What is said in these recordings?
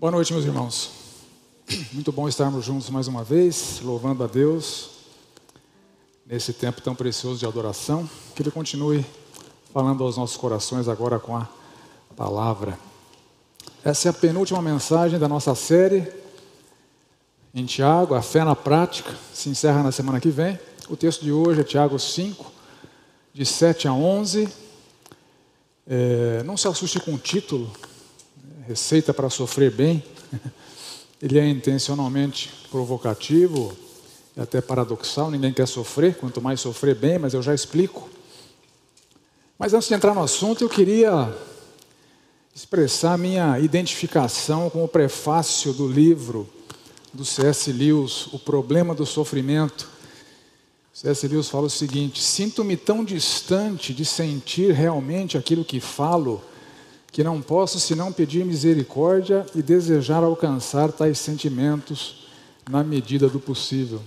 Boa noite, meus irmãos. Muito bom estarmos juntos mais uma vez, louvando a Deus nesse tempo tão precioso de adoração. Que Ele continue falando aos nossos corações agora com a palavra. Essa é a penúltima mensagem da nossa série em Tiago, a fé na prática, se encerra na semana que vem. O texto de hoje é Tiago 5, de 7 a 11. É, não se assuste com o título, Receita para Sofrer Bem. Ele é intencionalmente provocativo e até paradoxal. Ninguém quer sofrer, quanto mais sofrer bem, mas eu já explico. Mas antes de entrar no assunto, eu queria expressar minha identificação com o prefácio do livro do C.S. Lewis, O Problema do Sofrimento. C.S. Lewis fala o seguinte: Sinto-me tão distante de sentir realmente aquilo que falo, que não posso senão pedir misericórdia e desejar alcançar tais sentimentos na medida do possível.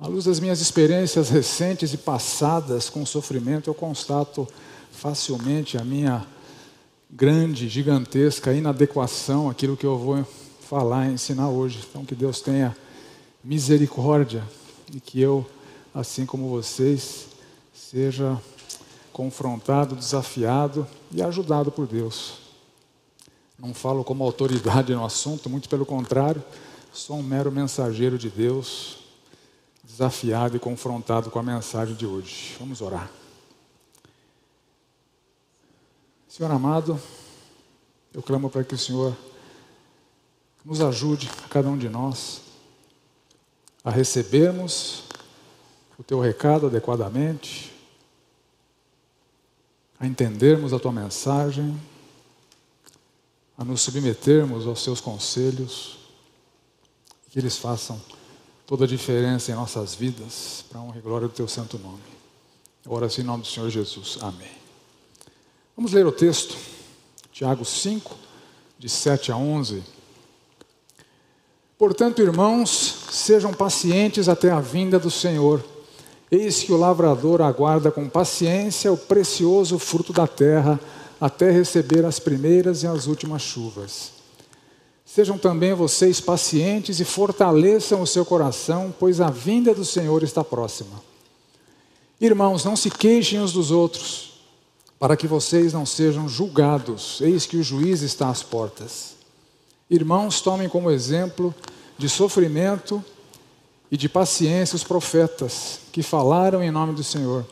À luz das minhas experiências recentes e passadas com sofrimento, eu constato facilmente a minha grande, gigantesca inadequação àquilo que eu vou falar e ensinar hoje. Então, que Deus tenha misericórdia e que eu, assim como vocês, seja confrontado, desafiado e ajudado por Deus. Não falo como autoridade no assunto, muito pelo contrário, sou um mero mensageiro de Deus, desafiado e confrontado com a mensagem de hoje. Vamos orar. Senhor amado, eu clamo para que o Senhor nos ajude, a cada um de nós, a recebermos o teu recado adequadamente, a entendermos a tua mensagem, a nos submetermos aos seus conselhos, que eles façam toda a diferença em nossas vidas, para a honra e glória do teu santo nome. Ora assim em nome do Senhor Jesus. Amém. Vamos ler o texto, Tiago 5, de 7 a 11. Portanto, irmãos, sejam pacientes até a vinda do Senhor. Eis que o lavrador aguarda com paciência o precioso fruto da terra, até receber as primeiras e as últimas chuvas. Sejam também vocês pacientes e fortaleçam o seu coração, pois a vinda do Senhor está próxima. Irmãos, não se queixem uns dos outros, para que vocês não sejam julgados. Eis que o juiz está às portas. Irmãos, tomem como exemplo de sofrimento e de paciência os profetas que falaram em nome do Senhor.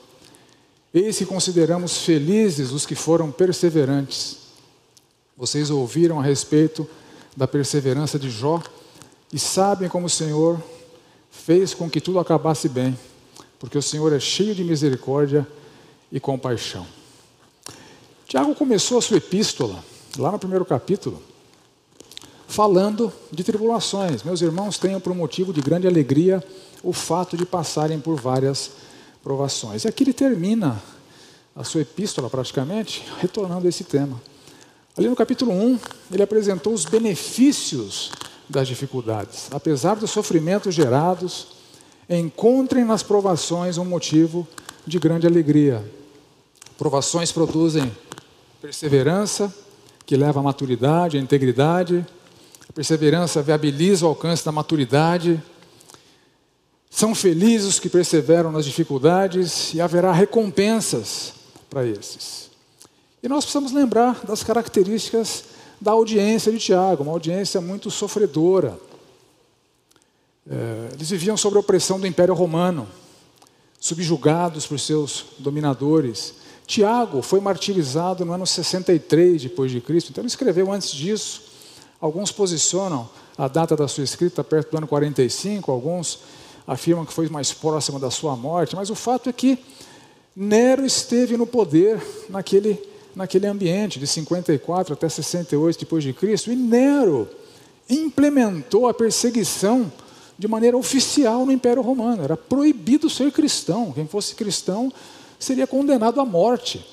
Eis que consideramos felizes os que foram perseverantes. Vocês ouviram a respeito da perseverança de Jó e sabem como o Senhor fez com que tudo acabasse bem, porque o Senhor é cheio de misericórdia e compaixão. Tiago começou a sua epístola, lá no primeiro capítulo, falando de tribulações. Meus irmãos, tenham por motivo de grande alegria o fato de passarem por várias provações. E aqui ele termina a sua epístola, praticamente, retornando a esse tema. Ali no capítulo 1, ele apresentou os benefícios das dificuldades. Apesar dos sofrimentos gerados, encontrem nas provações um motivo de grande alegria. Provações produzem perseverança, que leva à maturidade, à integridade, perseverança viabiliza o alcance da maturidade. São felizes os que perseveram nas dificuldades e haverá recompensas para esses. E nós precisamos lembrar das características da audiência de Tiago, uma audiência muito sofredora. É, eles viviam sob a opressão do Império Romano, subjugados por seus dominadores. Tiago foi martirizado no ano 63 depois de Cristo, então ele escreveu antes disso. Alguns posicionam a data da sua escrita perto do ano 45, alguns afirmam que foi mais próxima da sua morte, mas o fato é que Nero esteve no poder naquele, naquele ambiente, de 54 até 68 depois de Cristo, e Nero implementou a perseguição de maneira oficial no Império Romano. Era proibido ser cristão. Quem fosse cristão seria condenado à morte.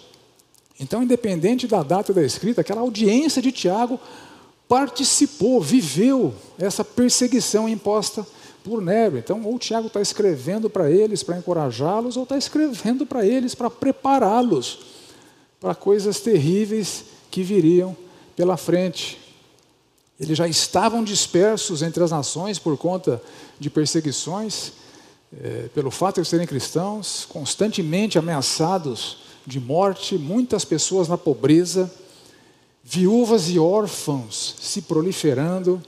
Então, independente da data da escrita, aquela audiência de Tiago participou, viveu essa perseguição imposta por Nero. Então, ou Tiago está escrevendo para eles para encorajá-los, ou está escrevendo para eles para prepará-los para coisas terríveis que viriam pela frente. Eles já estavam dispersos entre as nações por conta de perseguições, é, pelo fato de serem cristãos, constantemente ameaçados de morte, muitas pessoas na pobreza, viúvas e órfãos se proliferando,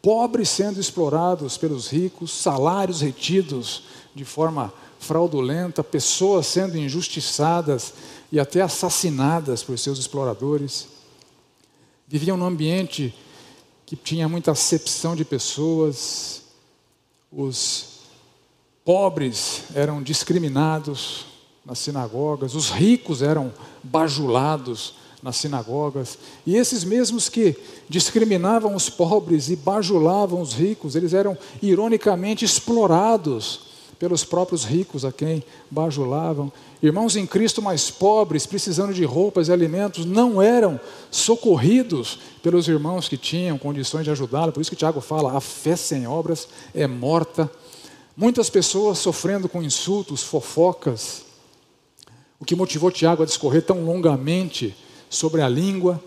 pobres sendo explorados pelos ricos, salários retidos de forma fraudulenta, pessoas sendo injustiçadas e até assassinadas por seus exploradores. Viviam num ambiente que tinha muita acepção de pessoas, os pobres eram discriminados nas sinagogas, os ricos eram bajulados nas sinagogas, e esses mesmos que discriminavam os pobres e bajulavam os ricos, eles eram ironicamente explorados pelos próprios ricos a quem bajulavam. Irmãos em Cristo mais pobres, precisando de roupas e alimentos, não eram socorridos pelos irmãos que tinham condições de ajudá-lo. Por isso que Tiago fala: a fé sem obras é morta. Muitas pessoas sofrendo com insultos, fofocas. O que motivou Tiago a discorrer tão longamente sobre a língua.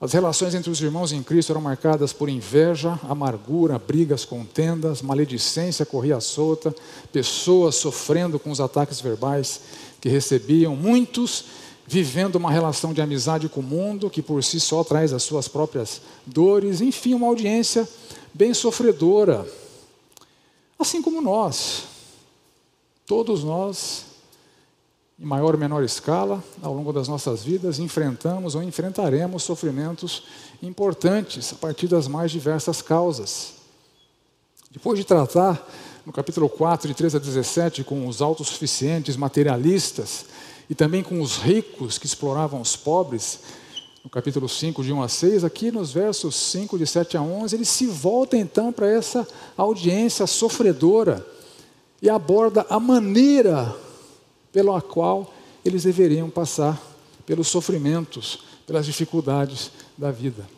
As relações entre os irmãos em Cristo eram marcadas por inveja, amargura, brigas, contendas, maledicência corria solta, pessoas sofrendo com os ataques verbais que recebiam, muitos vivendo uma relação de amizade com o mundo, que por si só traz as suas próprias dores, enfim, uma audiência bem sofredora. Assim como nós, todos nós em maior ou menor escala, ao longo das nossas vidas, enfrentamos ou enfrentaremos sofrimentos importantes a partir das mais diversas causas. Depois de tratar, no capítulo 4, de 13 a 17, com os autossuficientes materialistas e também com os ricos que exploravam os pobres, no capítulo 5, de 1 a 6, aqui nos versos 5, de 7 a 11, ele se volta então para essa audiência sofredora e aborda a maneira pela qual eles deveriam passar pelos sofrimentos, pelas dificuldades da vida.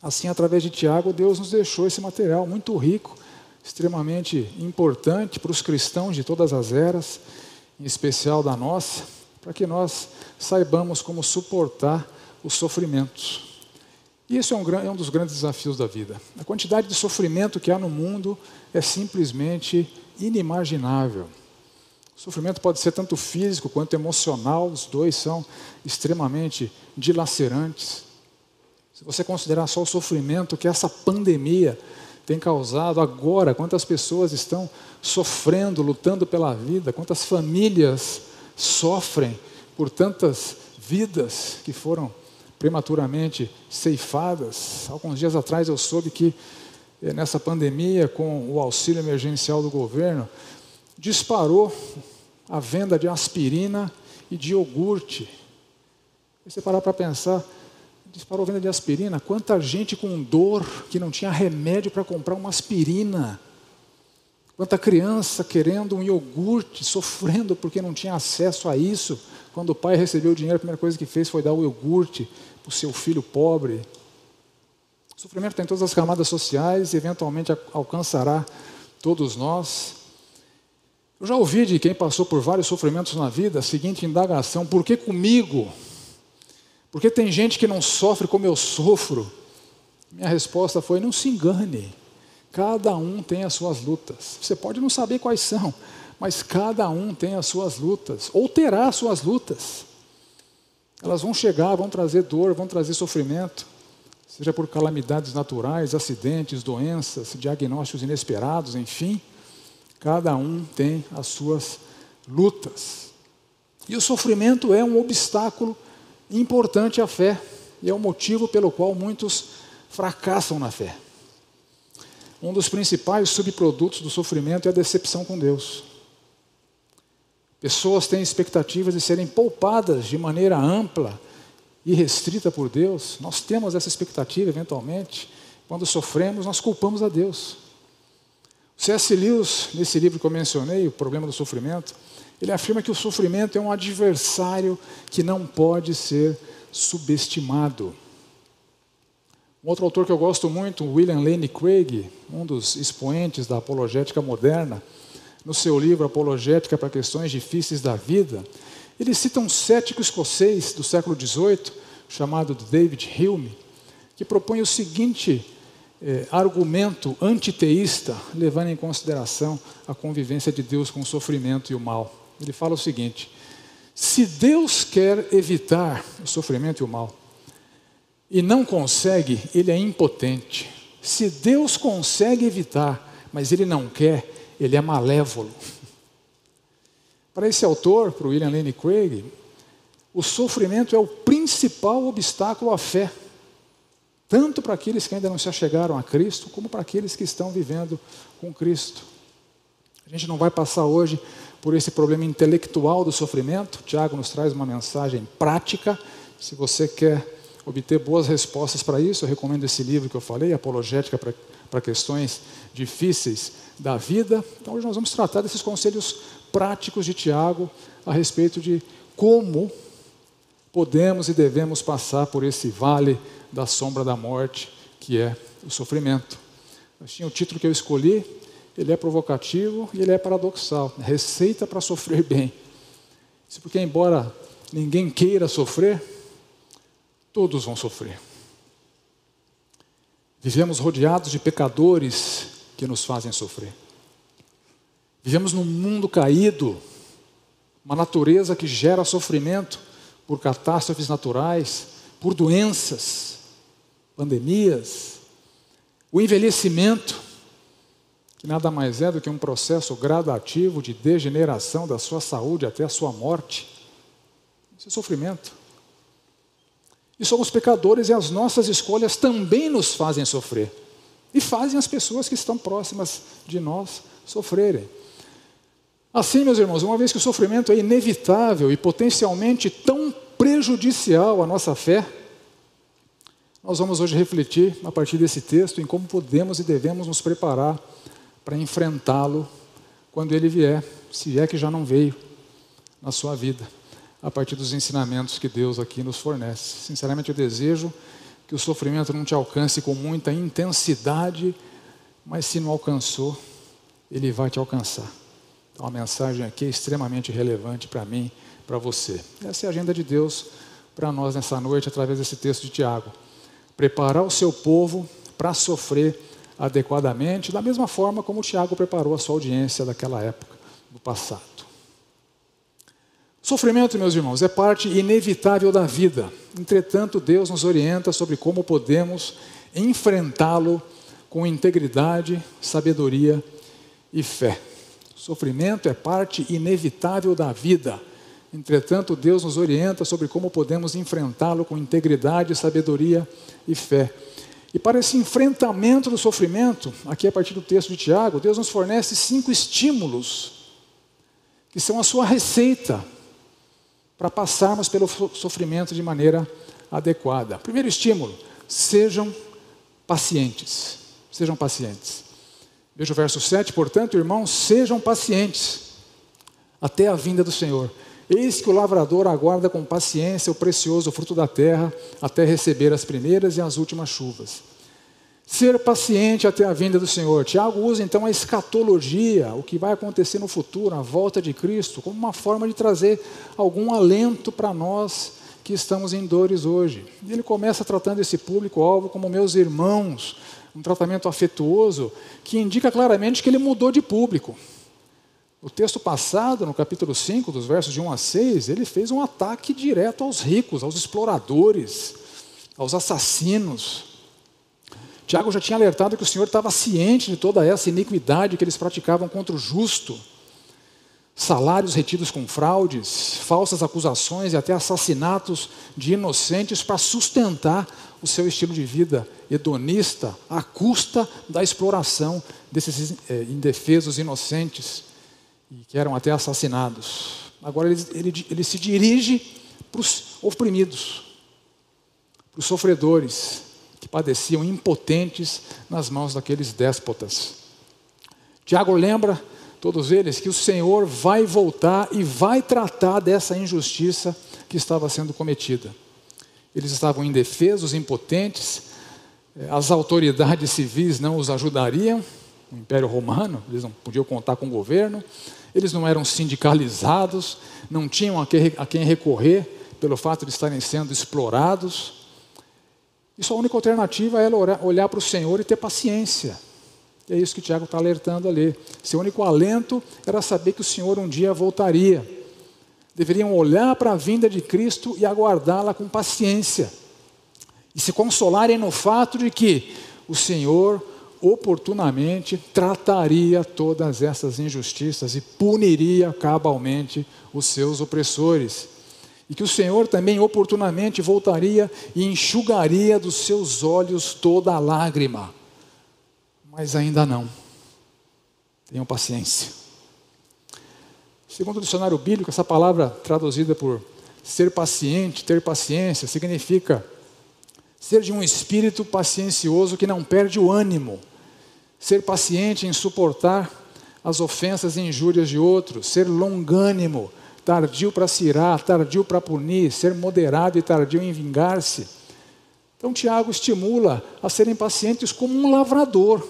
Assim, através de Tiago, Deus nos deixou esse material muito rico, extremamente importante para os cristãos de todas as eras, em especial da nossa, para que nós saibamos como suportar os sofrimentos. E isso é um, é um dos grandes desafios da vida. A quantidade de sofrimento que há no mundo é simplesmente inimaginável. O sofrimento pode ser tanto físico quanto emocional, os dois são extremamente dilacerantes. Se você considerar só o sofrimento que essa pandemia tem causado agora, quantas pessoas estão sofrendo, lutando pela vida, quantas famílias sofrem por tantas vidas que foram prematuramente ceifadas. Alguns dias atrás eu soube que eh, nessa pandemia, com o auxílio emergencial do governo, disparou a venda de aspirina e de iogurte. Você parar para pensar, disparou a venda de aspirina, quanta gente com dor que não tinha remédio para comprar uma aspirina. Quanta criança querendo um iogurte, sofrendo porque não tinha acesso a isso. Quando o pai recebeu o dinheiro, a primeira coisa que fez foi dar o iogurte para o seu filho pobre. O sofrimento tem todas as camadas sociais e eventualmente alcançará todos nós. Eu já ouvi de quem passou por vários sofrimentos na vida a seguinte indagação: por que comigo? Porque tem gente que não sofre como eu sofro. Minha resposta foi: não se engane. Cada um tem as suas lutas. Você pode não saber quais são, mas cada um tem as suas lutas, ou terá as suas lutas. Elas vão chegar, vão trazer dor, vão trazer sofrimento, seja por calamidades naturais, acidentes, doenças, diagnósticos inesperados, enfim. Cada um tem as suas lutas. E o sofrimento é um obstáculo importante à fé, e é o motivo pelo qual muitos fracassam na fé. Um dos principais subprodutos do sofrimento é a decepção com Deus. Pessoas têm expectativas de serem poupadas de maneira ampla e restrita por Deus. Nós temos essa expectativa, eventualmente. Quando sofremos, nós culpamos a Deus. C.S. Lewis, nesse livro que eu mencionei, O Problema do Sofrimento, ele afirma que o sofrimento é um adversário que não pode ser subestimado. Um outro autor que eu gosto muito, William Lane Craig, um dos expoentes da apologética moderna, no seu livro Apologética para Questões Difíceis da Vida, ele cita um cético escocês do século XVIII, chamado David Hume, que propõe o seguinte é, argumento antiteísta, levando em consideração a convivência de Deus com o sofrimento e o mal. Ele fala o seguinte: se Deus quer evitar o sofrimento e o mal, e não consegue, ele é impotente. Se Deus consegue evitar, mas ele não quer, ele é malévolo. Para esse autor, para o William Lane Craig, o sofrimento é o principal obstáculo à fé, tanto para aqueles que ainda não se achegaram a Cristo, como para aqueles que estão vivendo com Cristo. A gente não vai passar hoje por esse problema intelectual do sofrimento. Tiago nos traz uma mensagem prática. Se você quer obter boas respostas para isso, eu recomendo esse livro que eu falei, Apologética para Questões Difíceis da Vida. Então, hoje nós vamos tratar desses conselhos práticos de Tiago a respeito de como podemos e devemos passar por esse vale da sombra da morte, que é o sofrimento. Mas tinha o título que eu escolhi, ele é provocativo e ele é paradoxal. Receita para sofrer bem. Isso porque, embora ninguém queira sofrer, todos vão sofrer. Vivemos rodeados de pecadores que nos fazem sofrer. Vivemos num mundo caído, uma natureza que gera sofrimento por catástrofes naturais, por doenças, pandemias, o envelhecimento, que nada mais é do que um processo gradativo de degeneração da sua saúde até a sua morte. Isso é sofrimento. E somos pecadores e as nossas escolhas também nos fazem sofrer. E fazem as pessoas que estão próximas de nós sofrerem. Assim, meus irmãos, uma vez que o sofrimento é inevitável e potencialmente tão prejudicial à nossa fé, nós vamos hoje refletir, a partir desse texto, em como podemos e devemos nos preparar para enfrentá-lo quando ele vier, se é que já não veio na sua vida a partir dos ensinamentos que Deus aqui nos fornece. Sinceramente, eu desejo que o sofrimento não te alcance com muita intensidade, mas se não alcançou, ele vai te alcançar. Então, a mensagem aqui é extremamente relevante para mim, para você. Essa é a agenda de Deus para nós nessa noite, através desse texto de Tiago. Preparar o seu povo para sofrer adequadamente, da mesma forma como Tiago preparou a sua audiência daquela época, do passado. Sofrimento, meus irmãos, é parte inevitável da vida. Entretanto, Deus nos orienta sobre como podemos enfrentá-lo com integridade, sabedoria e fé. Sofrimento é parte inevitável da vida. Entretanto, Deus nos orienta sobre como podemos enfrentá-lo com integridade, sabedoria e fé. E para esse enfrentamento do sofrimento, aqui a partir do texto de Tiago, Deus nos fornece cinco estímulos, que são a sua receita para passarmos pelo sofrimento de maneira adequada. Primeiro estímulo: sejam pacientes. Sejam pacientes. Veja o verso 7, portanto, irmãos, sejam pacientes até a vinda do Senhor. Eis que o lavrador aguarda com paciência o precioso fruto da terra até receber as primeiras e as últimas chuvas. Ser paciente até a vinda do Senhor. Tiago usa então a escatologia, o que vai acontecer no futuro, a volta de Cristo, como uma forma de trazer algum alento para nós que estamos em dores hoje. Ele começa tratando esse público-alvo como meus irmãos, um tratamento afetuoso que indica claramente que ele mudou de público. O texto passado, no capítulo 5, dos versos de 1 a 6, ele fez um ataque direto aos ricos, aos exploradores, aos assassinos, Tiago já tinha alertado que o Senhor estava ciente de toda essa iniquidade que eles praticavam contra o justo. Salários retidos com fraudes, falsas acusações e até assassinatos de inocentes para sustentar o seu estilo de vida hedonista à custa da exploração desses é, indefesos inocentes e que eram até assassinados. Agora ele, ele, ele se dirige para os oprimidos, para os sofredores, que padeciam impotentes nas mãos daqueles déspotas. Tiago lembra todos eles que o Senhor vai voltar e vai tratar dessa injustiça que estava sendo cometida. Eles estavam indefesos, impotentes, eh, as autoridades civis não os ajudariam, o Império Romano, eles não podiam contar com o governo, eles não eram sindicalizados, não tinham a quem recorrer pelo fato de estarem sendo explorados. E sua única alternativa era olhar para o Senhor e ter paciência. E é isso que Tiago está alertando ali. Seu único alento era saber que o Senhor um dia voltaria. Deveriam olhar para a vinda de Cristo e aguardá-la com paciência. E se consolarem no fato de que o Senhor oportunamente trataria todas essas injustiças e puniria cabalmente os seus opressores. E que o Senhor também oportunamente voltaria e enxugaria dos seus olhos toda a lágrima. Mas ainda não. Tenham paciência. Segundo o dicionário bíblico, essa palavra traduzida por ser paciente, ter paciência, significa ser de um espírito paciencioso que não perde o ânimo, ser paciente em suportar as ofensas e injúrias de outros, ser longânimo, tardio para se irar, tardio para punir, ser moderado e tardio em vingar-se. Então, Tiago estimula a serem pacientes como um lavrador.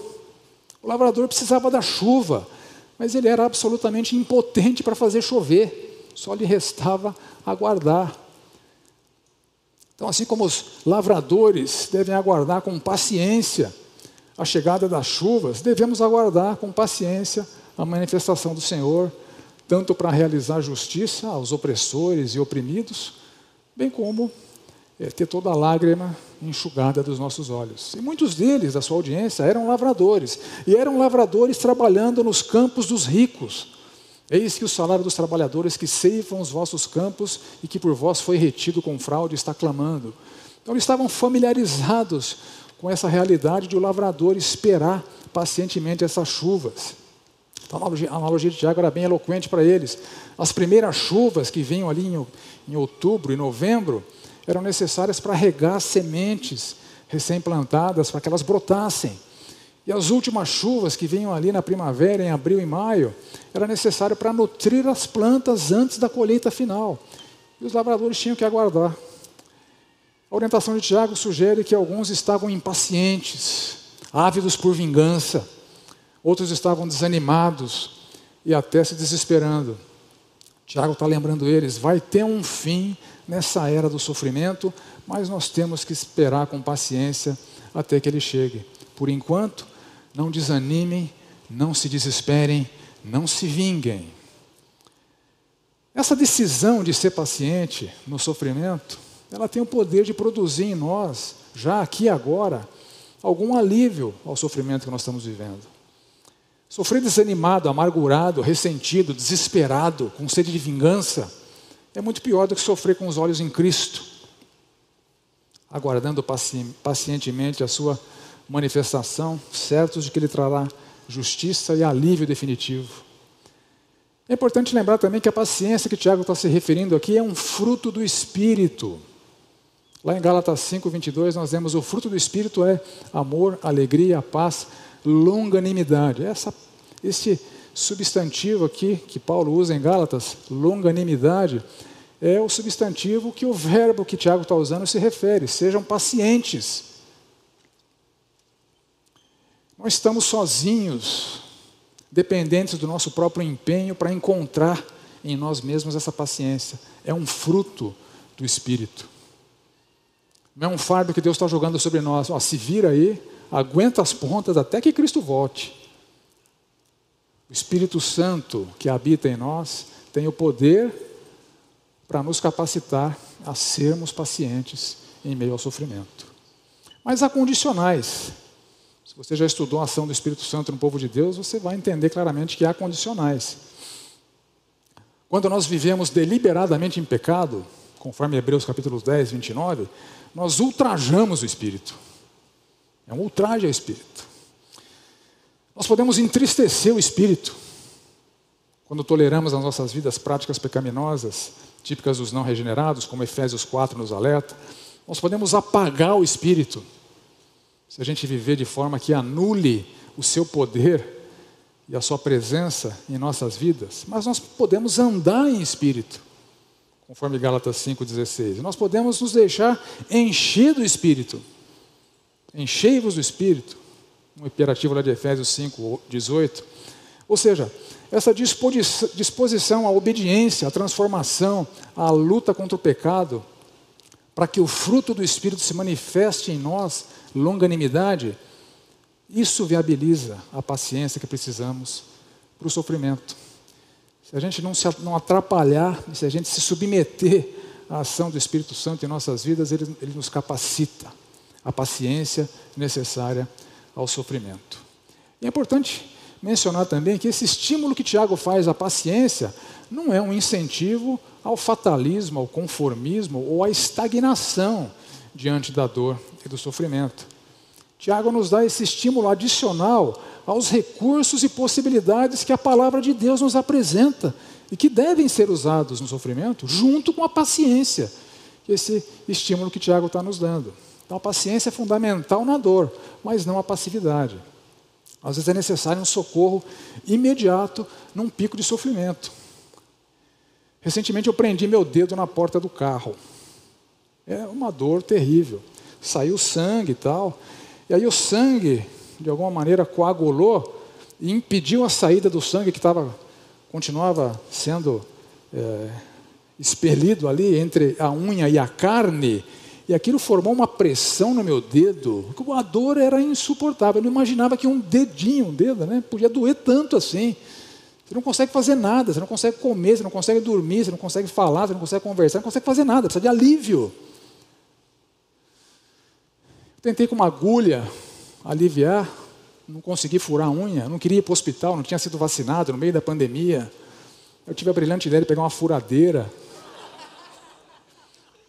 O lavrador precisava da chuva, mas ele era absolutamente impotente para fazer chover, só lhe restava aguardar. Então, assim como os lavradores devem aguardar com paciência a chegada das chuvas, devemos aguardar com paciência a manifestação do Senhor, tanto para realizar justiça aos opressores e oprimidos, bem como é, ter toda a lágrima enxugada dos nossos olhos. E muitos deles, da sua audiência, eram lavradores, e eram lavradores trabalhando nos campos dos ricos. Eis que o salário dos trabalhadores que ceifam os vossos campos e que por vós foi retido com fraude está clamando. Então eles estavam familiarizados com essa realidade de o lavrador esperar pacientemente essas chuvas. Então, a analogia de Tiago era bem eloquente para eles. As primeiras chuvas que vinham ali em, em outubro e novembro eram necessárias para regar sementes recém-plantadas, para que elas brotassem. E as últimas chuvas que vinham ali na primavera, em abril e maio, era necessário para nutrir as plantas antes da colheita final. E os lavradores tinham que aguardar. A orientação de Tiago sugere que alguns estavam impacientes, ávidos por vingança, outros estavam desanimados e até se desesperando. Tiago está lembrando eles: vai ter um fim nessa era do sofrimento, mas nós temos que esperar com paciência até que ele chegue. Por enquanto, não desanimem, não se desesperem, não se vinguem. Essa decisão de ser paciente no sofrimento ela tem o poder de produzir em nós, já aqui e agora, algum alívio ao sofrimento que nós estamos vivendo. Sofrer desanimado, amargurado, ressentido, desesperado, com sede de vingança, é muito pior do que sofrer com os olhos em Cristo, aguardando pacientemente a sua manifestação, certos de que Ele trará justiça e alívio definitivo. É importante lembrar também que a paciência que Tiago está se referindo aqui é um fruto do Espírito. Lá em Gálatas 5, 22, nós vemos o fruto do Espírito é amor, alegria, paz, longanimidade. Essa, esse substantivo aqui que Paulo usa em Gálatas, longanimidade, é o substantivo que o verbo que Tiago está usando se refere. Sejam pacientes. Não estamos sozinhos, dependentes do nosso próprio empenho para encontrar em nós mesmos essa paciência. É um fruto do Espírito. Não é um fardo que Deus está jogando sobre nós. Ó, se vira aí, aguenta as pontas até que Cristo volte. O Espírito Santo que habita em nós tem o poder para nos capacitar a sermos pacientes em meio ao sofrimento. Mas há condicionais. Você já estudou a ação do Espírito Santo no povo de Deus, você vai entender claramente que há condicionais. Quando nós vivemos deliberadamente em pecado, conforme Hebreus capítulo 10, 29, nós ultrajamos o Espírito. É um ultraje ao Espírito. Nós podemos entristecer o Espírito quando toleramos nas nossas vidas práticas pecaminosas, típicas dos não regenerados, como Efésios 4 nos alerta. Nós podemos apagar o Espírito se a gente viver de forma que anule o seu poder e a sua presença em nossas vidas, mas nós podemos andar em Espírito conforme Gálatas 5,16. Nós podemos nos deixar encher do Espírito. Enchei-vos do Espírito. Um imperativo lá de Efésios 5,18. Ou seja, essa disposição à obediência, à transformação, à luta contra o pecado, para que o fruto do Espírito se manifeste em nós, longanimidade, isso viabiliza a paciência que precisamos para o sofrimento. Se a gente não se não atrapalhar, se a gente se submeter à ação do Espírito Santo em nossas vidas, ele, ele nos capacita a paciência necessária ao sofrimento. E é importante mencionar também que esse estímulo que Tiago faz à paciência não é um incentivo ao fatalismo, ao conformismo ou à estagnação diante da dor e do sofrimento. Tiago nos dá esse estímulo adicional aos recursos e possibilidades que a palavra de Deus nos apresenta e que devem ser usados no sofrimento, junto com a paciência, esse estímulo que Tiago está nos dando. Então, a paciência é fundamental na dor, mas não a passividade. Às vezes é necessário um socorro imediato num pico de sofrimento. Recentemente eu prendi meu dedo na porta do carro. É uma dor terrível. Saiu sangue e tal. E aí o sangue, de alguma maneira, coagulou e impediu a saída do sangue que estava, continuava sendo é, expelido ali entre a unha e a carne. E aquilo formou uma pressão no meu dedo, a dor era insuportável. Eu não imaginava que um dedinho, um dedo, né, podia doer tanto assim. Você não consegue fazer nada, você não consegue comer, você não consegue dormir, você não consegue falar, você não consegue conversar, não consegue fazer nada, precisa de alívio. Tentei com uma agulha aliviar, não consegui furar a unha, não queria ir para o hospital, não tinha sido vacinado no meio da pandemia. Eu tive a brilhante ideia de pegar uma furadeira,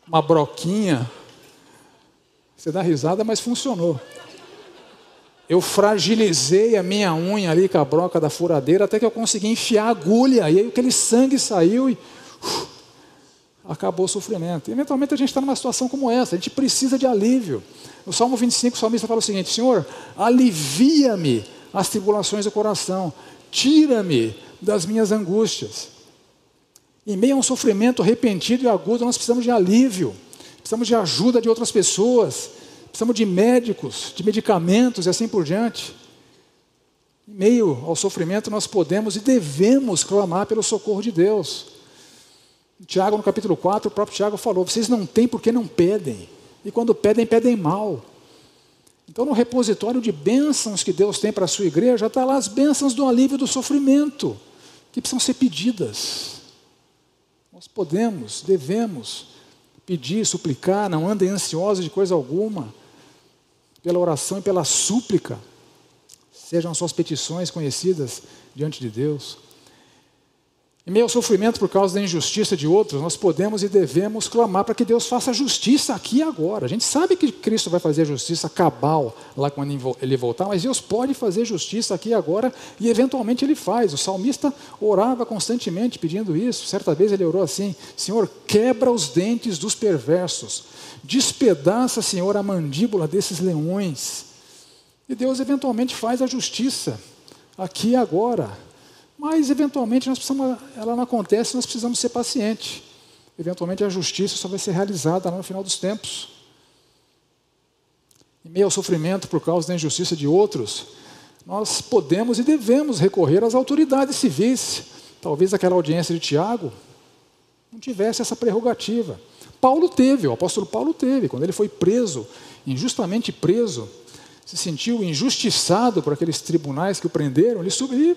uma broquinha, você dá risada, mas funcionou. Eu fragilizei a minha unha ali com a broca da furadeira até que eu consegui enfiar a agulha. E aí aquele sangue saiu e uf, acabou o sofrimento. E, eventualmente a gente está numa situação como essa, a gente precisa de alívio. No Salmo 25, o salmista fala o seguinte: Senhor, alivia-me as tribulações do coração, tira-me das minhas angústias. Em meio a um sofrimento repentino e agudo, nós precisamos de alívio precisamos de ajuda de outras pessoas, precisamos de médicos, de medicamentos e assim por diante. Em meio ao sofrimento, nós podemos e devemos clamar pelo socorro de Deus. Tiago, no capítulo 4, o próprio Tiago falou: vocês não têm porque não pedem, e quando pedem, pedem mal. Então, no repositório de bênçãos que Deus tem para a sua igreja, está lá as bênçãos do alívio do sofrimento, que precisam ser pedidas. Nós podemos, devemos pedir, suplicar, não andem ansiosos de coisa alguma. Pela oração e pela súplica, sejam suas petições conhecidas diante de Deus. Em meio ao sofrimento por causa da injustiça de outros, nós podemos e devemos clamar para que Deus faça justiça aqui e agora. A gente sabe que Cristo vai fazer justiça cabal lá quando ele voltar, mas Deus pode fazer justiça aqui e agora e eventualmente ele faz. O salmista orava constantemente pedindo isso. Certa vez ele orou assim: Senhor, quebra os dentes dos perversos, despedaça, Senhor, a mandíbula desses leões. E Deus eventualmente faz a justiça aqui e agora. Mas, eventualmente, nós precisamos, ela não acontece, nós precisamos ser pacientes. Eventualmente, a justiça só vai ser realizada no final dos tempos. Em meio ao sofrimento por causa da injustiça de outros, nós podemos e devemos recorrer às autoridades civis. Talvez aquela audiência de Tiago não tivesse essa prerrogativa. Paulo teve, o apóstolo Paulo teve, quando ele foi preso, injustamente preso, se sentiu injustiçado por aqueles tribunais que o prenderam, ele subiu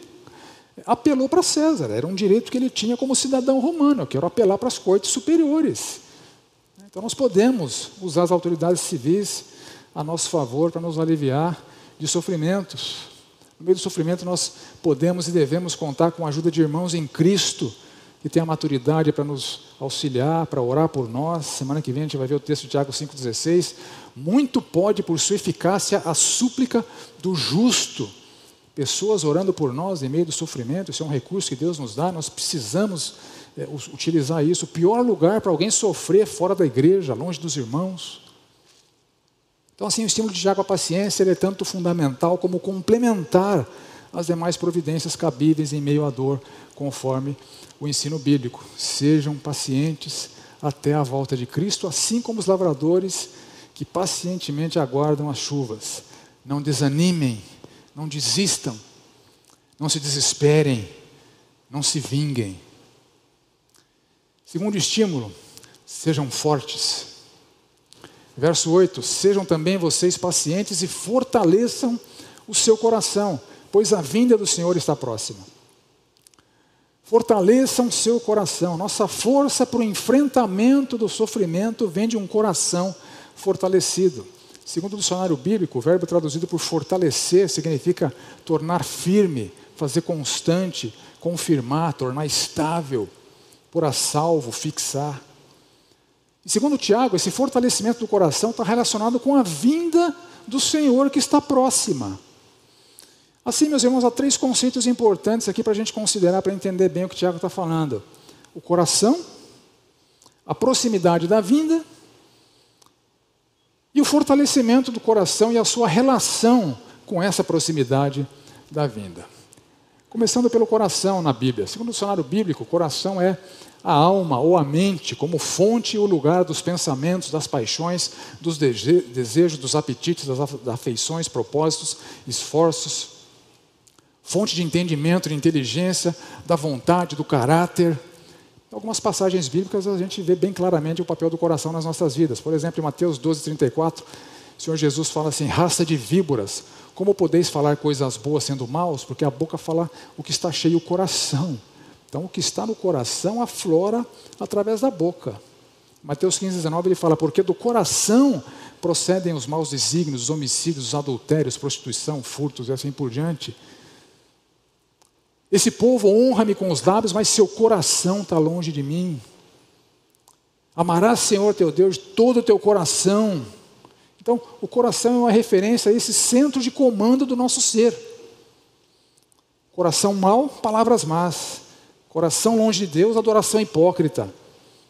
apelou para César, era um direito que ele tinha como cidadão romano. Eu quero apelar para as cortes superiores. Então nós podemos usar as autoridades civis a nosso favor para nos aliviar de sofrimentos. No meio do sofrimento nós podemos e devemos contar com a ajuda de irmãos em Cristo que têm a maturidade para nos auxiliar, para orar por nós. Semana que vem a gente vai ver o texto de Tiago 5,16. Muito pode, por sua eficácia, a súplica do justo pessoas orando por nós em meio do sofrimento, isso é um recurso que Deus nos dá, nós precisamos é, utilizar isso. O pior lugar para alguém sofrer fora da igreja, longe dos irmãos. Então, assim, o estímulo de Tiago à paciência é tanto fundamental como complementar as demais providências cabíveis em meio à dor, conforme o ensino bíblico. Sejam pacientes até a volta de Cristo, assim como os lavradores que pacientemente aguardam as chuvas. Não desanimem não desistam, não se desesperem, não se vinguem. Segundo estímulo, sejam fortes. Verso 8: Sejam também vocês pacientes e fortaleçam o seu coração, pois a vinda do Senhor está próxima. Fortaleçam seu coração. Nossa força para o enfrentamento do sofrimento vem de um coração fortalecido. Segundo o dicionário bíblico, o verbo traduzido por fortalecer significa tornar firme, fazer constante, confirmar, tornar estável, pôr a salvo, fixar. E segundo Tiago, esse fortalecimento do coração está relacionado com a vinda do Senhor que está próxima. Assim, meus irmãos, há três conceitos importantes aqui para a gente considerar, para entender bem o que Tiago está falando: o coração, a proximidade da vinda e o fortalecimento do coração e a sua relação com essa proximidade da vinda. Começando pelo coração na Bíblia. Segundo o dicionário bíblico, coração é a alma ou a mente como fonte e o lugar dos pensamentos, das paixões, dos desejos, dos apetites, das afeições, propósitos, esforços, fonte de entendimento, de inteligência, da vontade, do caráter. Algumas passagens bíblicas a gente vê bem claramente o papel do coração nas nossas vidas. Por exemplo, em Mateus 12, 34, o Senhor Jesus fala assim: raça de víboras, como podeis falar coisas boas sendo maus? Porque a boca fala o que está cheio o coração. Então, o que está no coração aflora através da boca. Mateus 15, 19, ele fala: Porque do coração procedem os maus desígnios, os homicídios, os adultérios, prostituição, furtos e assim por diante. Esse povo honra-me com os lábios, mas seu coração está longe de mim. Amarás, Senhor teu Deus, de todo o teu coração. Então, o coração é uma referência a esse centro de comando do nosso ser. Coração mau, palavras más. Coração longe de Deus, adoração hipócrita.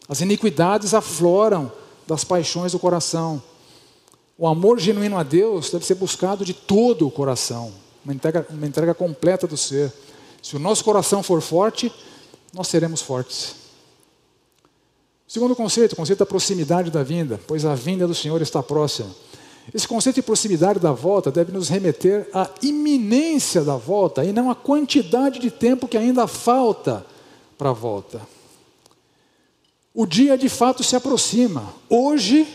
As iniquidades afloram das paixões do coração. O amor genuíno a Deus deve ser buscado de todo o coração, uma entrega, uma entrega completa do ser. Se o nosso coração for forte, nós seremos fortes. Segundo conceito, o conceito da proximidade da vinda, pois a vinda do Senhor está próxima. Esse conceito de proximidade da volta deve nos remeter à iminência da volta e não à quantidade de tempo que ainda falta para a volta. O dia de fato se aproxima. Hoje,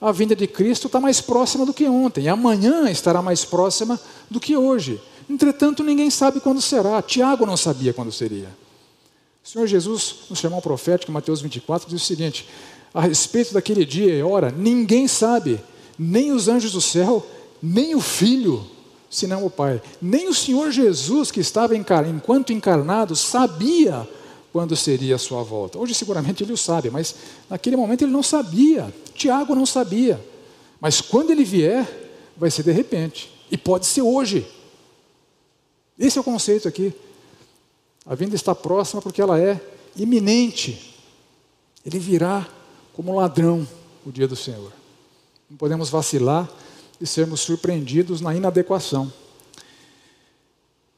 a vinda de Cristo está mais próxima do que ontem, amanhã estará mais próxima do que hoje. Entretanto, ninguém sabe quando será. Tiago não sabia quando seria. O Senhor Jesus, no sermão profético, Mateus 24, diz o seguinte: a respeito daquele dia e hora, ninguém sabe, nem os anjos do céu, nem o Filho, senão o Pai. Nem o Senhor Jesus, que estava enquanto encarnado, sabia quando seria a sua volta. Hoje, seguramente, ele o sabe, mas naquele momento ele não sabia. Tiago não sabia. Mas quando ele vier, vai ser de repente. E pode ser hoje. Esse é o conceito aqui. A vinda está próxima porque ela é iminente. Ele virá como ladrão o dia do Senhor. Não podemos vacilar e sermos surpreendidos na inadequação.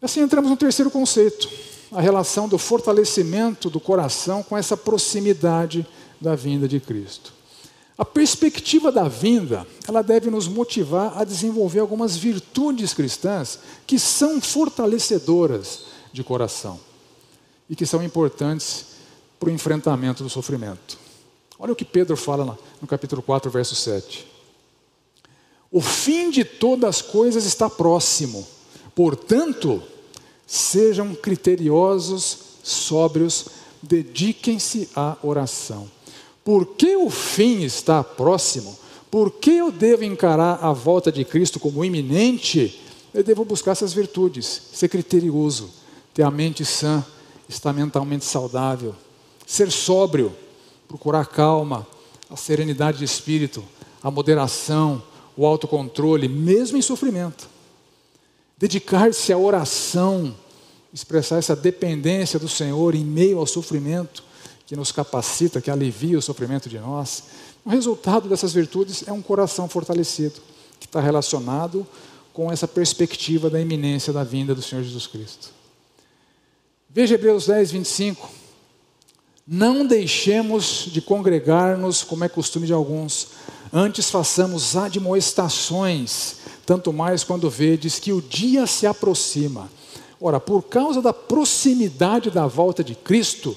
Assim entramos no terceiro conceito, a relação do fortalecimento do coração com essa proximidade da vinda de Cristo. A perspectiva da vinda, ela deve nos motivar a desenvolver algumas virtudes cristãs que são fortalecedoras de coração e que são importantes para o enfrentamento do sofrimento. Olha o que Pedro fala no capítulo 4, verso 7. O fim de todas as coisas está próximo, portanto, sejam criteriosos, sóbrios, dediquem-se à oração porque o fim está próximo, porque eu devo encarar a volta de Cristo como iminente, eu devo buscar essas virtudes, ser criterioso, ter a mente sã, estar mentalmente saudável, ser sóbrio, procurar calma, a serenidade de espírito, a moderação, o autocontrole, mesmo em sofrimento. Dedicar-se à oração, expressar essa dependência do Senhor em meio ao sofrimento que nos capacita, que alivia o sofrimento de nós. O resultado dessas virtudes é um coração fortalecido, que está relacionado com essa perspectiva da iminência da vinda do Senhor Jesus Cristo. Veja Hebreus 10, 25. Não deixemos de congregar-nos, como é costume de alguns, antes façamos admoestações, tanto mais quando vedes que o dia se aproxima. Ora, por causa da proximidade da volta de Cristo,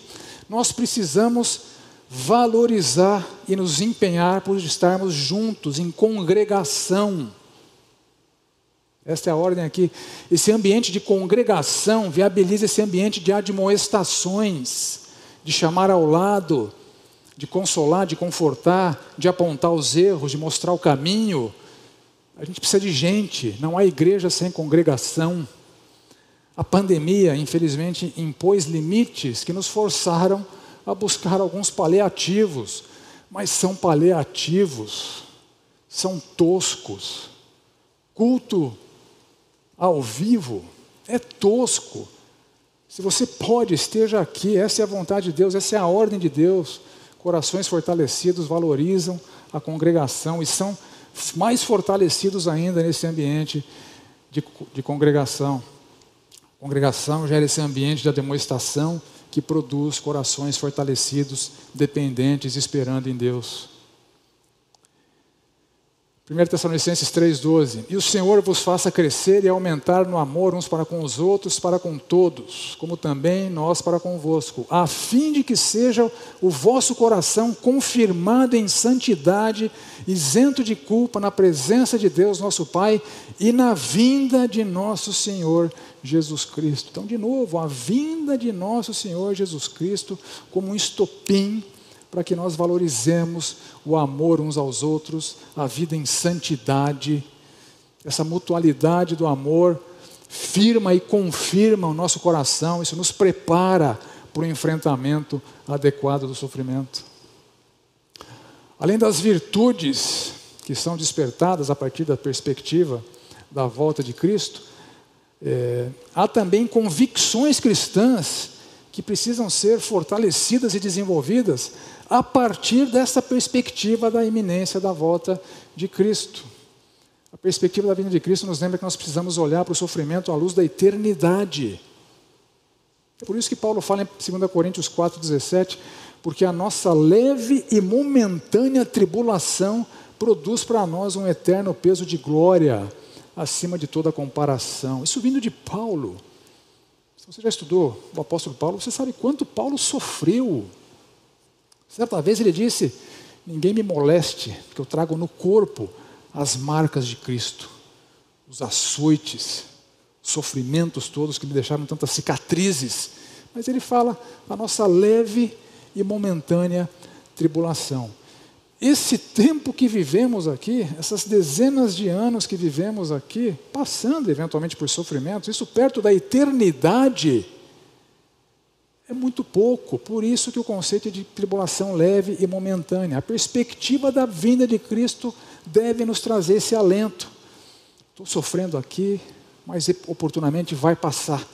nós precisamos valorizar e nos empenhar por estarmos juntos em congregação. Esta é a ordem aqui. Esse ambiente de congregação viabiliza esse ambiente de admoestações, de chamar ao lado, de consolar, de confortar, de apontar os erros, de mostrar o caminho. A gente precisa de gente, não há igreja sem congregação. A pandemia, infelizmente, impôs limites que nos forçaram a buscar alguns paliativos, mas são paliativos, são toscos. Culto ao vivo é tosco. Se você pode, esteja aqui, essa é a vontade de Deus, essa é a ordem de Deus. Corações fortalecidos valorizam a congregação e são mais fortalecidos ainda nesse ambiente de, de congregação. Congregação gera esse ambiente de demonstração que produz corações fortalecidos, dependentes, esperando em Deus. 1 Tessalonicenses 3,12: E o Senhor vos faça crescer e aumentar no amor uns para com os outros, para com todos, como também nós para convosco, a fim de que seja o vosso coração confirmado em santidade, isento de culpa, na presença de Deus nosso Pai e na vinda de nosso Senhor Jesus Cristo. Então, de novo, a vinda de nosso Senhor Jesus Cristo como um estopim para que nós valorizemos o amor uns aos outros, a vida em santidade, essa mutualidade do amor firma e confirma o nosso coração, isso nos prepara para o enfrentamento adequado do sofrimento. Além das virtudes que são despertadas a partir da perspectiva da volta de Cristo, é, há também convicções cristãs que precisam ser fortalecidas e desenvolvidas a partir dessa perspectiva da iminência da volta de Cristo. A perspectiva da vinda de Cristo nos lembra que nós precisamos olhar para o sofrimento à luz da eternidade. É por isso que Paulo fala em 2 Coríntios 4,17, porque a nossa leve e momentânea tribulação produz para nós um eterno peso de glória acima de toda comparação. Isso vindo de Paulo. Se você já estudou o apóstolo Paulo, você sabe quanto Paulo sofreu. Certa vez ele disse: Ninguém me moleste, porque eu trago no corpo as marcas de Cristo, os açoites, os sofrimentos todos que me deixaram tantas cicatrizes. Mas ele fala a nossa leve e momentânea tribulação esse tempo que vivemos aqui, essas dezenas de anos que vivemos aqui, passando eventualmente por sofrimentos, isso perto da eternidade, é muito pouco. Por isso que o conceito de tribulação leve e momentânea, a perspectiva da vinda de Cristo deve nos trazer esse alento. Estou sofrendo aqui, mas oportunamente vai passar.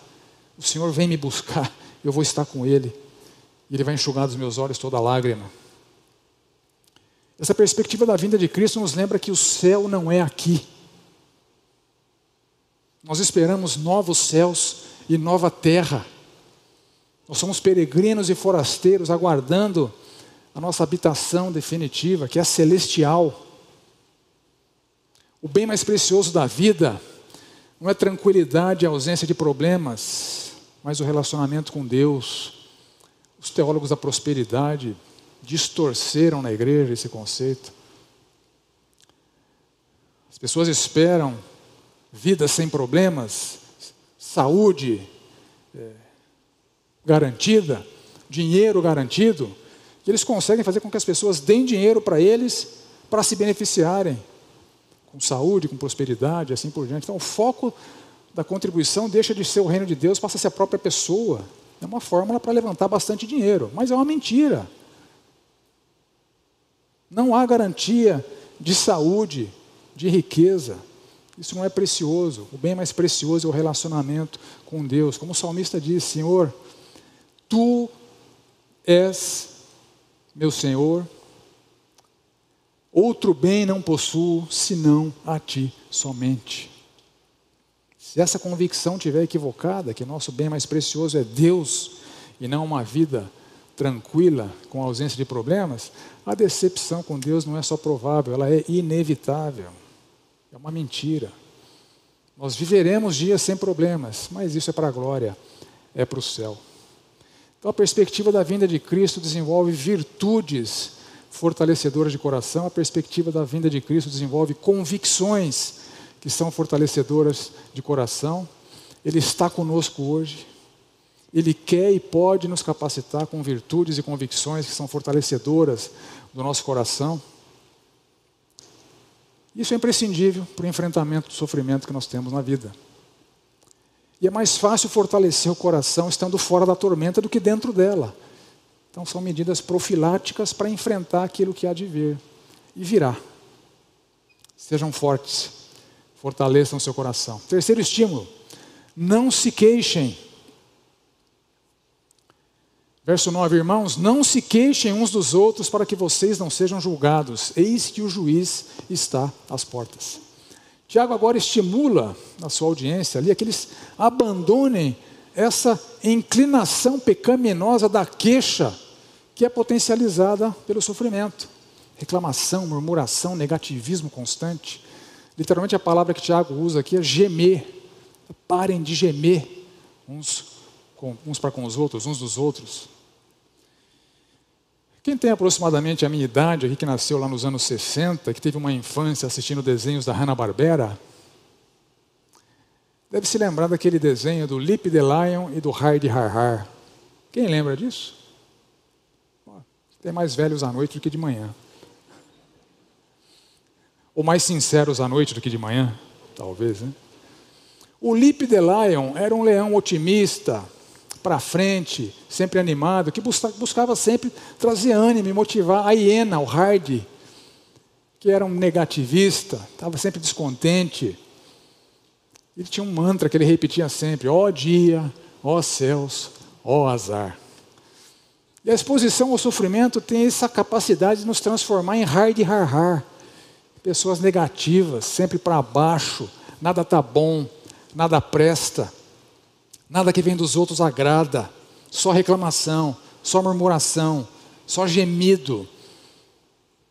O Senhor vem me buscar, eu vou estar com Ele, e Ele vai enxugar dos meus olhos toda lágrima. Essa perspectiva da vinda de Cristo nos lembra que o céu não é aqui. Nós esperamos novos céus e nova terra. Nós somos peregrinos e forasteiros aguardando a nossa habitação definitiva, que é celestial. O bem mais precioso da vida não é tranquilidade e ausência de problemas, mas o relacionamento com Deus. Os teólogos da prosperidade distorceram na igreja esse conceito. As pessoas esperam vida sem problemas, saúde é, garantida, dinheiro garantido, e eles conseguem fazer com que as pessoas deem dinheiro para eles para se beneficiarem, com saúde, com prosperidade, assim por diante. Então, o foco da contribuição deixa de ser o reino de Deus, passa a ser a própria pessoa. É uma fórmula para levantar bastante dinheiro, mas é uma mentira. Não há garantia de saúde, de riqueza. Isso não é precioso. O bem mais precioso é o relacionamento com Deus. Como o salmista diz: Senhor, tu és meu Senhor, outro bem não possuo senão a ti somente. Se essa convicção estiver equivocada, que nosso bem mais precioso é Deus e não uma vida tranquila, com ausência de problemas, a decepção com Deus não é só provável, ela é inevitável. É uma mentira. Nós viveremos dias sem problemas, mas isso é para a glória, é para o céu. Então, a perspectiva da vinda de Cristo desenvolve virtudes fortalecedoras de coração, a perspectiva da vinda de Cristo desenvolve convicções que são fortalecedoras de coração. Ele está conosco hoje. Ele quer e pode nos capacitar com virtudes e convicções que são fortalecedoras do nosso coração. Isso é imprescindível para o enfrentamento do sofrimento que nós temos na vida. E é mais fácil fortalecer o coração estando fora da tormenta do que dentro dela. Então são medidas profiláticas para enfrentar aquilo que há de vir e virá. Sejam fortes, fortaleçam seu coração. Terceiro estímulo: não se queixem. Verso 9, irmãos, não se queixem uns dos outros para que vocês não sejam julgados. Eis que o juiz está às portas. Tiago agora estimula na sua audiência ali que eles abandonem essa inclinação pecaminosa da queixa que é potencializada pelo sofrimento. Reclamação, murmuração, negativismo constante. Literalmente a palavra que Tiago usa aqui é gemer. Parem de gemer uns, com, uns para com os outros, uns dos outros. Quem tem aproximadamente a minha idade, aqui que nasceu lá nos anos 60, que teve uma infância assistindo desenhos da Hanna-Barbera, deve se lembrar daquele desenho do Lip the Lion e do Hard Har Har. Quem lembra disso? Tem mais velhos à noite do que de manhã. Ou mais sinceros à noite do que de manhã, talvez, né? O Lip the Lion era um leão otimista, para frente, sempre animado, que buscava sempre trazer ânimo e motivar a hiena, o hard, que era um negativista, estava sempre descontente. Ele tinha um mantra que ele repetia sempre: ó dia, ó céus, ó azar. E a exposição ao sofrimento tem essa capacidade de nos transformar em hard har har. Pessoas negativas, sempre para baixo, nada está bom, nada presta. Nada que vem dos outros agrada, só reclamação, só murmuração, só gemido.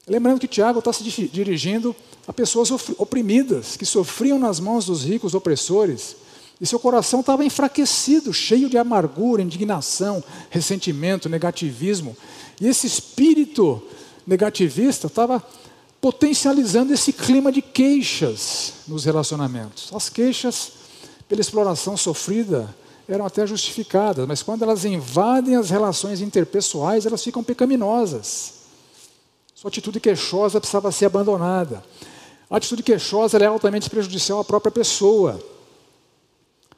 Lembrando que Tiago está se dirigindo a pessoas oprimidas, que sofriam nas mãos dos ricos opressores, e seu coração estava enfraquecido, cheio de amargura, indignação, ressentimento, negativismo. E esse espírito negativista estava potencializando esse clima de queixas nos relacionamentos. As queixas pela exploração sofrida eram até justificadas, mas quando elas invadem as relações interpessoais, elas ficam pecaminosas. Sua atitude queixosa precisava ser abandonada. A atitude queixosa é altamente prejudicial à própria pessoa.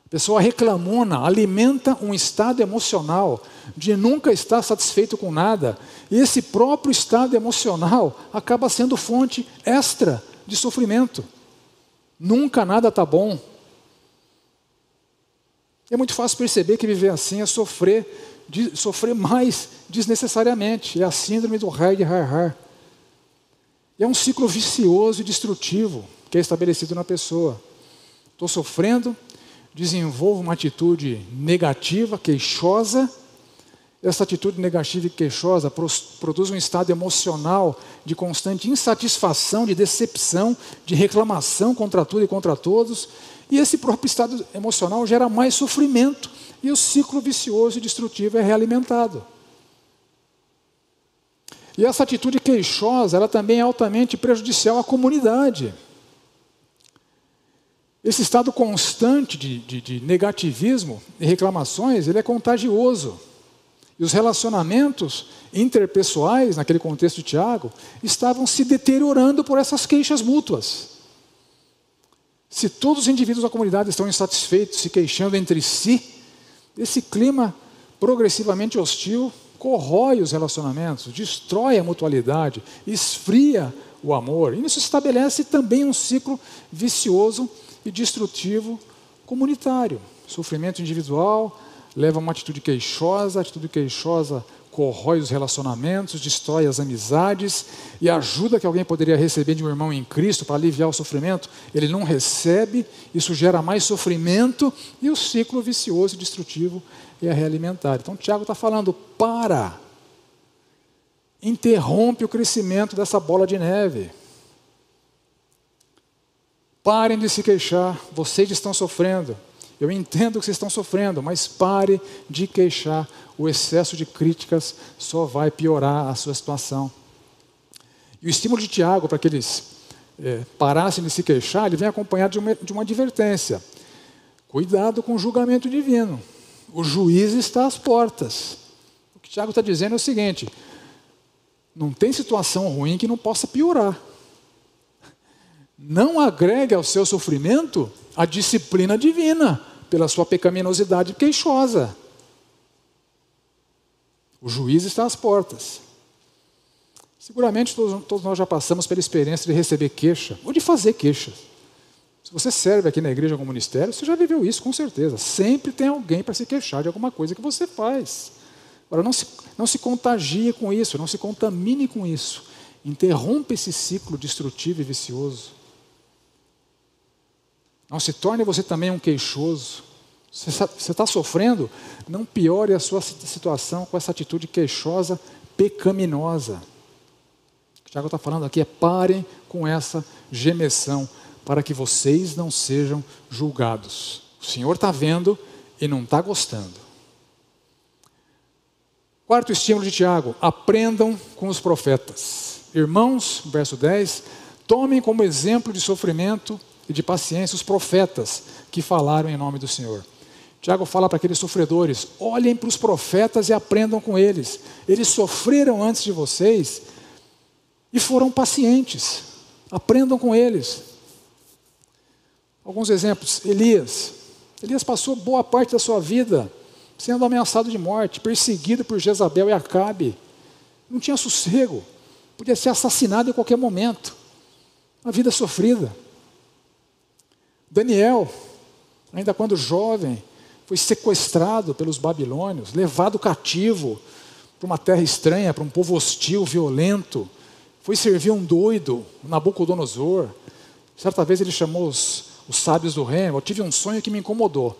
A pessoa reclamona, alimenta um estado emocional de nunca estar satisfeito com nada, e esse próprio estado emocional acaba sendo fonte extra de sofrimento. Nunca nada está bom, é muito fácil perceber que viver assim é sofrer, de, sofrer mais desnecessariamente. É a síndrome do Hard Har Har. É um ciclo vicioso e destrutivo que é estabelecido na pessoa. Estou sofrendo, desenvolvo uma atitude negativa, queixosa. Essa atitude negativa e queixosa produz um estado emocional de constante insatisfação, de decepção, de reclamação contra tudo e contra todos. E esse próprio estado emocional gera mais sofrimento e o ciclo vicioso e destrutivo é realimentado. E essa atitude queixosa, ela também é altamente prejudicial à comunidade. Esse estado constante de, de, de negativismo e reclamações, ele é contagioso. E os relacionamentos interpessoais, naquele contexto de Tiago, estavam se deteriorando por essas queixas mútuas. Se todos os indivíduos da comunidade estão insatisfeitos, se queixando entre si, esse clima progressivamente hostil corrói os relacionamentos, destrói a mutualidade, esfria o amor. E isso estabelece também um ciclo vicioso e destrutivo comunitário. Sofrimento individual leva a uma atitude queixosa, atitude queixosa corrói os relacionamentos, destrói as amizades e ajuda que alguém poderia receber de um irmão em Cristo para aliviar o sofrimento, ele não recebe, isso gera mais sofrimento e o ciclo vicioso e destrutivo é realimentado. Então, Tiago está falando: para, interrompe o crescimento dessa bola de neve. Parem de se queixar, vocês estão sofrendo. Eu entendo que vocês estão sofrendo, mas pare de queixar. O excesso de críticas só vai piorar a sua situação. E o estímulo de Tiago para que eles é, parassem de se queixar, ele vem acompanhado de uma, de uma advertência. Cuidado com o julgamento divino. O juiz está às portas. O que Tiago está dizendo é o seguinte: não tem situação ruim que não possa piorar. Não agregue ao seu sofrimento a disciplina divina pela sua pecaminosidade queixosa. O juiz está às portas. Seguramente todos, todos, nós já passamos pela experiência de receber queixa ou de fazer queixa. Se você serve aqui na igreja como ministério, você já viveu isso com certeza. Sempre tem alguém para se queixar de alguma coisa que você faz. Agora, não se, não se contagie com isso, não se contamine com isso. Interrompa esse ciclo destrutivo e vicioso. Não se torne você também um queixoso. Você está sofrendo, não piore a sua situação com essa atitude queixosa, pecaminosa. O que Tiago está falando aqui é parem com essa gemessão, para que vocês não sejam julgados. O Senhor está vendo e não está gostando. Quarto estímulo de Tiago: aprendam com os profetas. Irmãos, verso 10, tomem como exemplo de sofrimento e de paciência os profetas que falaram em nome do Senhor. Tiago fala para aqueles sofredores: olhem para os profetas e aprendam com eles. Eles sofreram antes de vocês e foram pacientes. Aprendam com eles. Alguns exemplos: Elias. Elias passou boa parte da sua vida sendo ameaçado de morte, perseguido por Jezabel e Acabe. Não tinha sossego, podia ser assassinado em qualquer momento. Uma vida sofrida. Daniel, ainda quando jovem, foi sequestrado pelos babilônios, levado cativo para uma terra estranha, para um povo hostil, violento. Foi servir um doido, Nabucodonosor. Certa vez ele chamou os, os sábios do reino. Eu tive um sonho que me incomodou.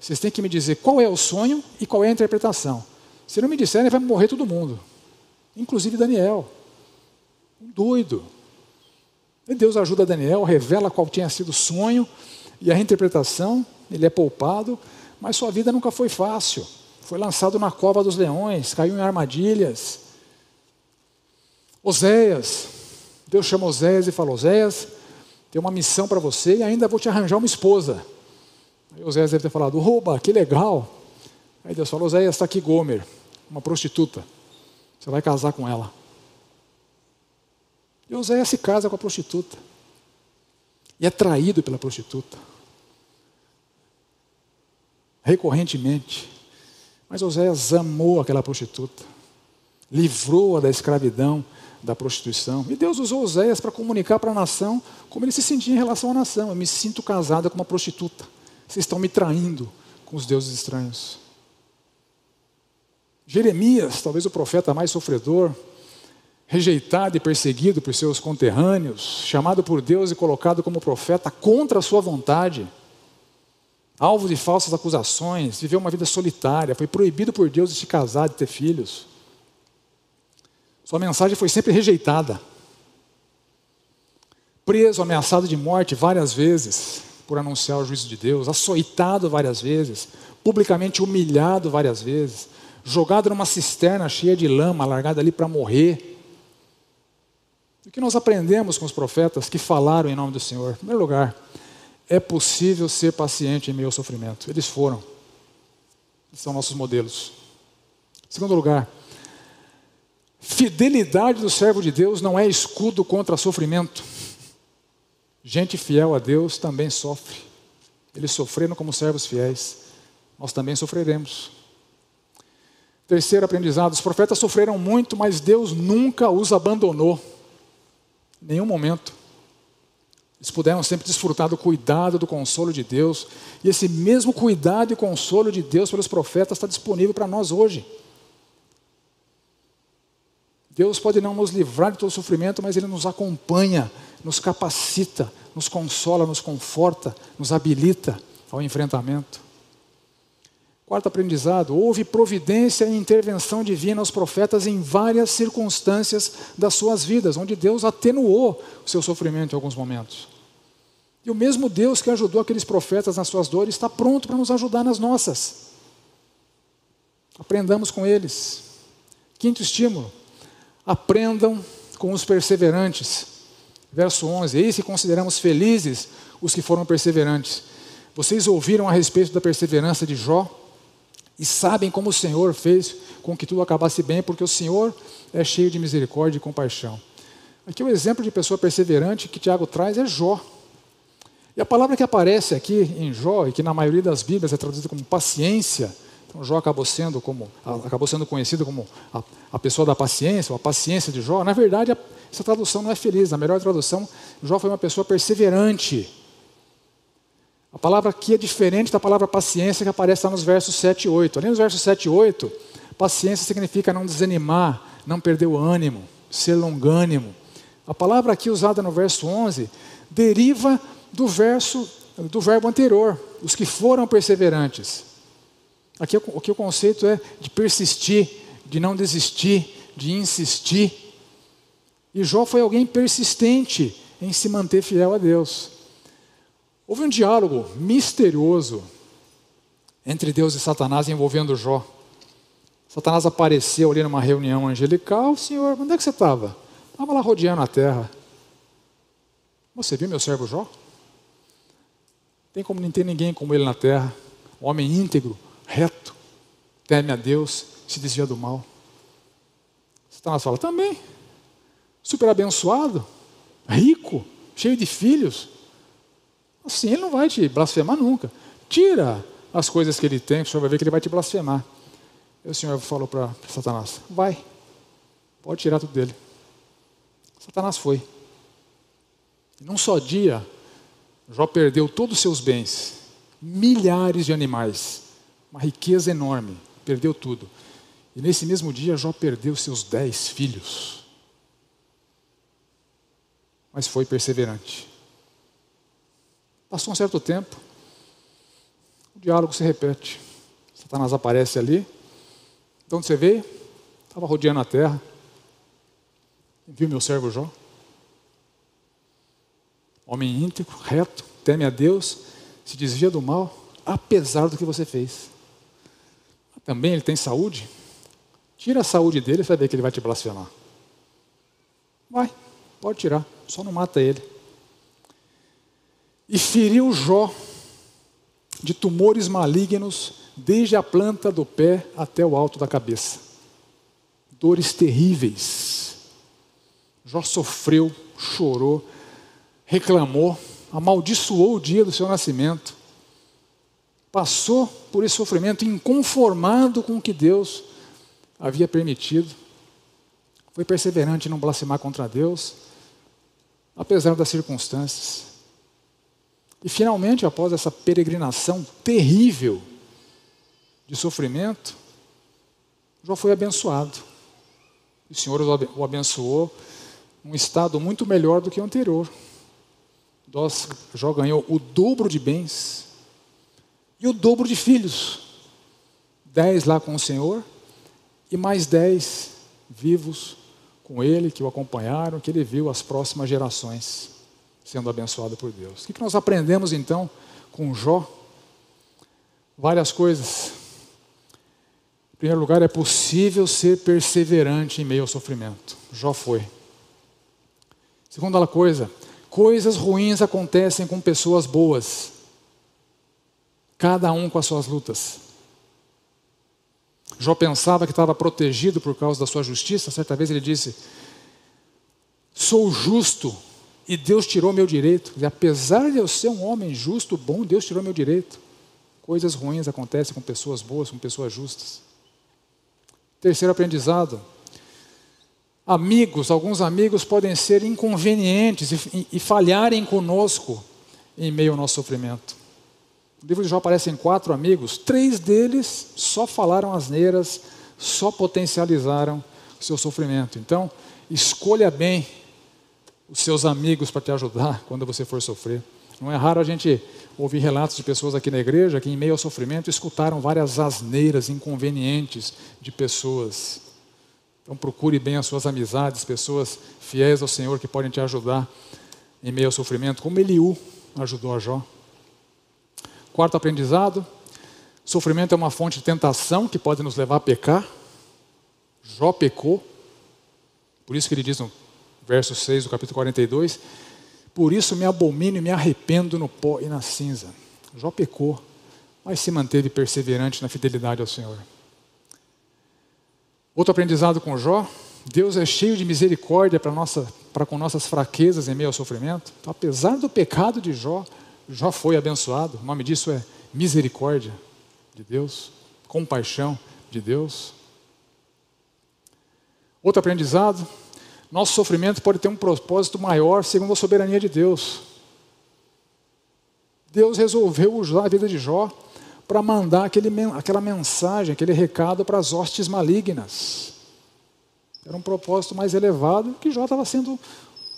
Vocês têm que me dizer qual é o sonho e qual é a interpretação. Se não me disserem, vai morrer todo mundo, inclusive Daniel. Um doido. E Deus ajuda Daniel, revela qual tinha sido o sonho e a interpretação, ele é poupado, mas sua vida nunca foi fácil. Foi lançado na cova dos leões, caiu em armadilhas. Oséias, Deus chama Oséias e fala: Oséias, tem uma missão para você e ainda vou te arranjar uma esposa. Aí Oséias deve ter falado, rouba, que legal. Aí Deus falou, Oséias, está aqui Gomer, uma prostituta. Você vai casar com ela. E Oséias se casa com a prostituta. E é traído pela prostituta. Recorrentemente. Mas Oséias amou aquela prostituta. Livrou-a da escravidão, da prostituição. E Deus usou Oséias para comunicar para a nação como ele se sentia em relação à nação. Eu me sinto casada com uma prostituta. Vocês estão me traindo com os deuses estranhos. Jeremias, talvez o profeta mais sofredor, rejeitado e perseguido por seus conterrâneos, chamado por Deus e colocado como profeta contra a sua vontade, alvo de falsas acusações, viveu uma vida solitária, foi proibido por Deus de se casar, de ter filhos. Sua mensagem foi sempre rejeitada. Preso, ameaçado de morte várias vezes, por anunciar o juízo de Deus, açoitado várias vezes, publicamente humilhado várias vezes, jogado numa cisterna cheia de lama, largado ali para morrer. O que nós aprendemos com os profetas que falaram em nome do Senhor? Em primeiro lugar, é possível ser paciente em meio ao sofrimento. Eles foram. Eles são nossos modelos. Em segundo lugar, fidelidade do servo de Deus não é escudo contra sofrimento. Gente fiel a Deus também sofre. Eles sofreram como servos fiéis. Nós também sofreremos. Terceiro aprendizado: os profetas sofreram muito, mas Deus nunca os abandonou. Nenhum momento. Eles puderam sempre desfrutar do cuidado, do consolo de Deus. E esse mesmo cuidado e consolo de Deus pelos profetas está disponível para nós hoje. Deus pode não nos livrar de todo sofrimento, mas Ele nos acompanha, nos capacita, nos consola, nos conforta, nos habilita ao enfrentamento. Quarto aprendizado: houve providência e intervenção divina aos profetas em várias circunstâncias das suas vidas, onde Deus atenuou o seu sofrimento em alguns momentos. E o mesmo Deus que ajudou aqueles profetas nas suas dores está pronto para nos ajudar nas nossas. Aprendamos com eles. Quinto estímulo: aprendam com os perseverantes. Verso 11: Eis que consideramos felizes os que foram perseverantes. Vocês ouviram a respeito da perseverança de Jó e sabem como o Senhor fez com que tudo acabasse bem, porque o Senhor é cheio de misericórdia e compaixão. Aqui o exemplo de pessoa perseverante que Tiago traz é Jó. E a palavra que aparece aqui em Jó, e que na maioria das Bíblias é traduzida como paciência, então Jó acabou sendo, como, acabou sendo conhecido como a, a pessoa da paciência, ou a paciência de Jó. Na verdade, essa tradução não é feliz. A melhor tradução, Jó foi uma pessoa perseverante. A palavra aqui é diferente da palavra paciência que aparece lá nos versos 7 e 8. Além dos versos 7 e 8, paciência significa não desanimar, não perder o ânimo, ser longânimo. A palavra aqui usada no verso 11 deriva do verso do verbo anterior, os que foram perseverantes. Aqui, aqui o conceito é de persistir, de não desistir, de insistir. E Jó foi alguém persistente em se manter fiel a Deus. Houve um diálogo misterioso entre Deus e Satanás envolvendo Jó. Satanás apareceu ali numa reunião angelical. Senhor, onde é que você estava? Estava lá rodeando a terra. Você viu meu servo Jó? Tem como não ter ninguém como ele na terra. Homem íntegro, reto, teme a Deus, se desvia do mal. Satanás fala, também. Super abençoado, rico, cheio de filhos. Assim ele não vai te blasfemar nunca. Tira as coisas que ele tem, o senhor vai ver que ele vai te blasfemar. E o senhor falou para Satanás: vai, pode tirar tudo dele. Satanás foi. Num só dia, Jó perdeu todos os seus bens, milhares de animais, uma riqueza enorme, perdeu tudo. E nesse mesmo dia, Jó perdeu seus dez filhos. Mas foi perseverante. Passou um certo tempo, o diálogo se repete. Satanás aparece ali. De onde você veio? Estava rodeando a terra. Viu meu servo Jó? Homem íntegro, reto, teme a Deus, se desvia do mal, apesar do que você fez. Também ele tem saúde? Tira a saúde dele, você vai ver que ele vai te blasfemar. Vai, pode tirar, só não mata ele. E feriu Jó de tumores malignos, desde a planta do pé até o alto da cabeça. Dores terríveis. Jó sofreu, chorou, reclamou, amaldiçoou o dia do seu nascimento passou por esse sofrimento inconformado com o que Deus havia permitido. Foi perseverante em não blasfemar contra Deus, apesar das circunstâncias. E finalmente, após essa peregrinação terrível de sofrimento, Jó foi abençoado. O Senhor o abençoou num estado muito melhor do que o anterior. Jó ganhou o dobro de bens, e o dobro de filhos. Dez lá com o Senhor e mais dez vivos com ele, que o acompanharam, que ele viu as próximas gerações sendo abençoado por Deus. O que nós aprendemos então com Jó? Várias coisas. Em primeiro lugar, é possível ser perseverante em meio ao sofrimento. Jó foi. Segunda coisa, coisas ruins acontecem com pessoas boas cada um com as suas lutas. Jó pensava que estava protegido por causa da sua justiça. Certa vez ele disse: Sou justo e Deus tirou meu direito. E apesar de eu ser um homem justo, bom, Deus tirou meu direito. Coisas ruins acontecem com pessoas boas, com pessoas justas. Terceiro aprendizado: amigos, alguns amigos podem ser inconvenientes e, e falharem conosco em meio ao nosso sofrimento. No livro de Jó aparecem quatro amigos, três deles só falaram asneiras, só potencializaram o seu sofrimento. Então, escolha bem os seus amigos para te ajudar quando você for sofrer. Não é raro a gente ouvir relatos de pessoas aqui na igreja que, em meio ao sofrimento, escutaram várias asneiras inconvenientes de pessoas. Então, procure bem as suas amizades, pessoas fiéis ao Senhor que podem te ajudar em meio ao sofrimento, como Eliú, ajudou a Jó. Quarto aprendizado: sofrimento é uma fonte de tentação que pode nos levar a pecar. Jó pecou. Por isso que ele diz no verso 6 do capítulo 42: Por isso me abomino e me arrependo no pó e na cinza. Jó pecou, mas se manteve perseverante na fidelidade ao Senhor. Outro aprendizado com Jó: Deus é cheio de misericórdia para, nossa, com nossas fraquezas em meio ao sofrimento. Então, apesar do pecado de Jó, Jó foi abençoado. O nome disso é misericórdia de Deus, compaixão de Deus. Outro aprendizado: nosso sofrimento pode ter um propósito maior segundo a soberania de Deus. Deus resolveu usar a vida de Jó para mandar aquele, aquela mensagem, aquele recado para as hostes malignas. Era um propósito mais elevado que Jó estava sendo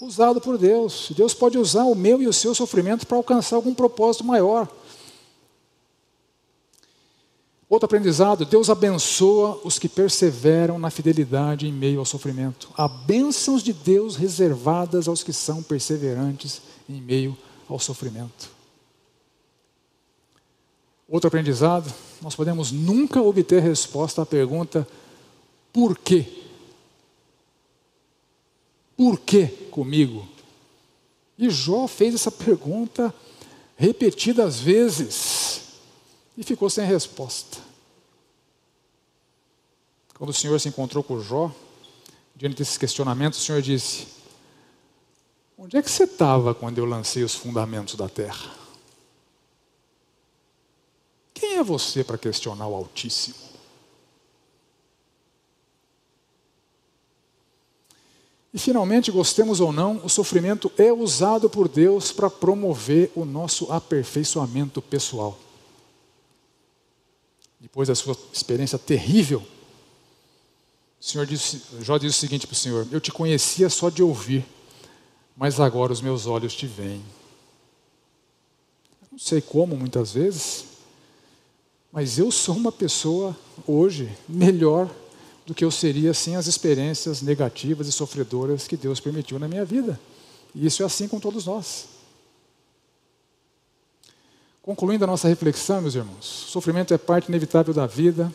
usado por Deus. Deus pode usar o meu e o seu sofrimento para alcançar algum propósito maior. Outro aprendizado: Deus abençoa os que perseveram na fidelidade em meio ao sofrimento. Há bênçãos de Deus reservadas aos que são perseverantes em meio ao sofrimento. Outro aprendizado: nós podemos nunca obter resposta à pergunta por quê? Por que comigo? E Jó fez essa pergunta repetidas vezes e ficou sem resposta. Quando o Senhor se encontrou com Jó, diante desses questionamentos, o Senhor disse: Onde é que você estava quando eu lancei os fundamentos da terra? Quem é você para questionar o Altíssimo? E finalmente, gostemos ou não, o sofrimento é usado por Deus para promover o nosso aperfeiçoamento pessoal. Depois da sua experiência terrível, o Senhor disse, Jó disse o seguinte para o Senhor: Eu te conhecia só de ouvir, mas agora os meus olhos te veem. Não sei como, muitas vezes, mas eu sou uma pessoa hoje melhor do que eu seria sem as experiências negativas e sofredoras que Deus permitiu na minha vida. E isso é assim com todos nós. Concluindo a nossa reflexão, meus irmãos, sofrimento é parte inevitável da vida,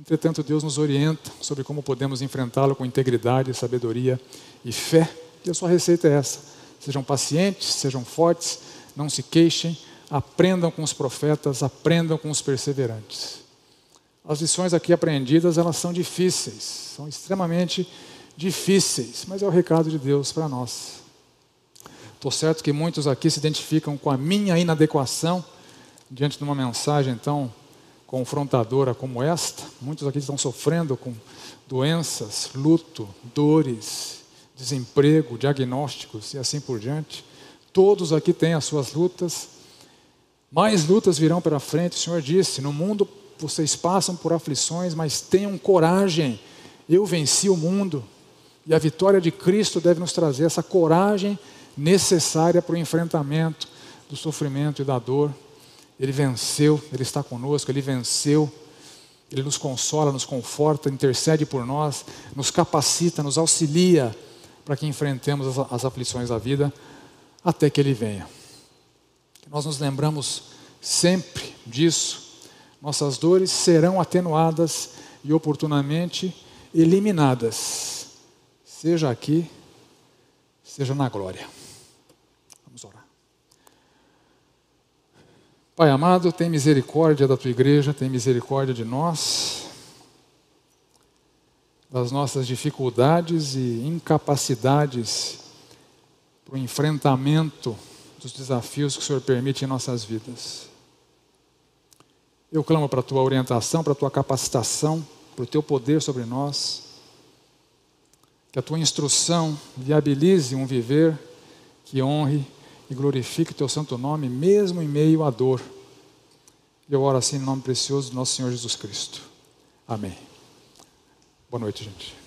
entretanto, Deus nos orienta sobre como podemos enfrentá-lo com integridade, sabedoria e fé. E a sua receita é essa: sejam pacientes, sejam fortes, não se queixem, aprendam com os profetas, aprendam com os perseverantes. As lições aqui aprendidas, elas são difíceis, são extremamente difíceis, mas é o recado de Deus para nós. Estou certo que muitos aqui se identificam com a minha inadequação diante de uma mensagem tão confrontadora como esta. Muitos aqui estão sofrendo com doenças, luto, dores, desemprego, diagnósticos e assim por diante. Todos aqui têm as suas lutas. Mais lutas virão pela frente. O Senhor disse: no mundo vocês passam por aflições, mas tenham coragem. Eu venci o mundo. E a vitória de Cristo deve nos trazer essa coragem necessária para o enfrentamento do sofrimento e da dor. Ele venceu, Ele está conosco, Ele venceu. Ele nos consola, nos conforta, intercede por nós, nos capacita, nos auxilia para que enfrentemos as, aflições da vida até que Ele venha. Nós nos lembramos sempre disso nossas dores serão atenuadas e oportunamente eliminadas, seja aqui, seja na glória. Vamos orar. Pai amado, tem misericórdia da tua igreja, tem misericórdia de nós, das nossas dificuldades e incapacidades para o enfrentamento dos desafios que o Senhor permite em nossas vidas. Eu clamo para a tua orientação, para a tua capacitação, para o teu poder sobre nós. Que a tua instrução viabilize um viver que honre e glorifique o teu santo nome, mesmo em meio à dor. Eu oro assim em nome precioso do nosso Senhor Jesus Cristo. Amém. Boa noite, gente.